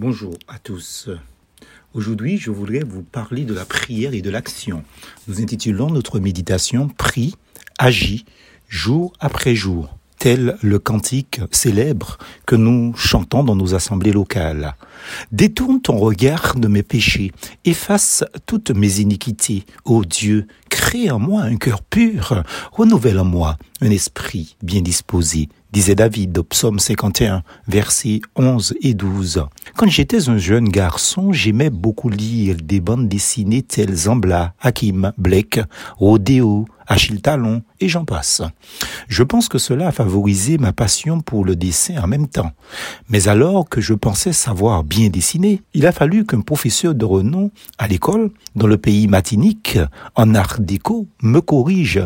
Bonjour à tous. Aujourd'hui, je voudrais vous parler de la prière et de l'action. Nous intitulons notre méditation Prie, agis, jour après jour, tel le cantique célèbre que nous chantons dans nos assemblées locales. Détourne ton regard de mes péchés, efface toutes mes iniquités, ô Dieu, crée en moi un cœur pur, renouvelle en moi un esprit bien disposé, disait David au psaume 51, versets 11 et 12. Quand j'étais un jeune garçon, j'aimais beaucoup lire des bandes dessinées telles Zambla, Hakim, Blake, Rodeo, Achille Talon et j'en passe. Je pense que cela a favorisé ma passion pour le dessin en même temps. Mais alors que je pensais savoir bien dessiner, il a fallu qu'un professeur de renom à l'école, dans le pays matinique, en art déco, me corrige.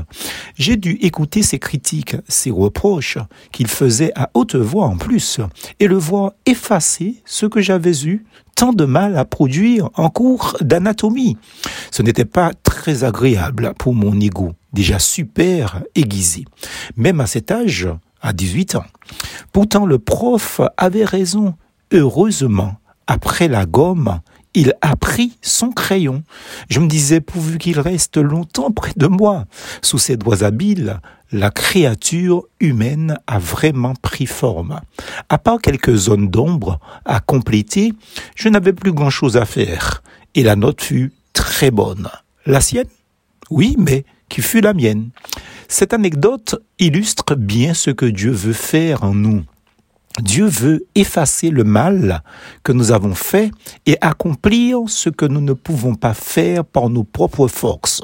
J'ai dû écouter ses critiques, ses reproches, qu'il faisait à haute voix en plus, et le voir effacer ce que j'avais eu tant de mal à produire en cours d'anatomie. Ce n'était pas très agréable pour mon ego, déjà super aiguisé, même à cet âge, à 18 ans. Pourtant, le prof avait raison. Heureusement, après la gomme, il a pris son crayon. Je me disais, pourvu qu'il reste longtemps près de moi. Sous ses doigts habiles, la créature humaine a vraiment pris forme. À part quelques zones d'ombre à compléter, je n'avais plus grand-chose à faire. Et la note fut très bonne. La sienne? Oui, mais qui fut la mienne. Cette anecdote illustre bien ce que Dieu veut faire en nous. Dieu veut effacer le mal que nous avons fait et accomplir ce que nous ne pouvons pas faire par nos propres forces.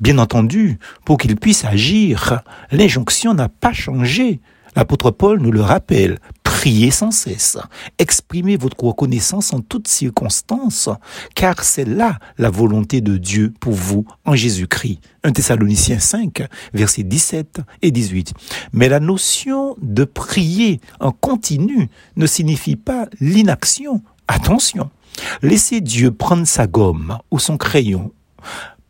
Bien entendu, pour qu'il puisse agir, l'injonction n'a pas changé. L'apôtre Paul nous le rappelle. Priez sans cesse. Exprimez votre reconnaissance en toutes circonstances, car c'est là la volonté de Dieu pour vous en Jésus-Christ. 1 Thessaloniciens 5, versets 17 et 18. Mais la notion de prier en continu ne signifie pas l'inaction. Attention. Laissez Dieu prendre sa gomme ou son crayon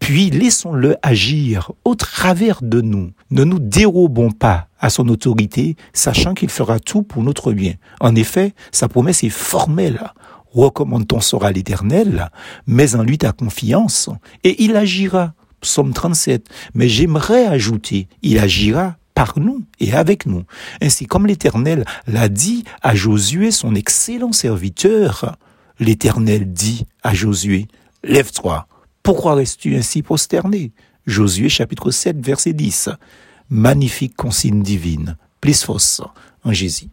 puis laissons-le agir au travers de nous. Ne nous dérobons pas à son autorité, sachant qu'il fera tout pour notre bien. En effet, sa promesse est formelle. Recommande ton sort à l'Éternel, mets en lui ta confiance, et il agira. Psaume 37. Mais j'aimerais ajouter, il agira par nous et avec nous. Ainsi comme l'Éternel l'a dit à Josué, son excellent serviteur, l'Éternel dit à Josué, lève-toi, pourquoi restes-tu ainsi prosterné? Josué chapitre 7 verset 10. Magnifique consigne divine. Plus fausse en Jésus.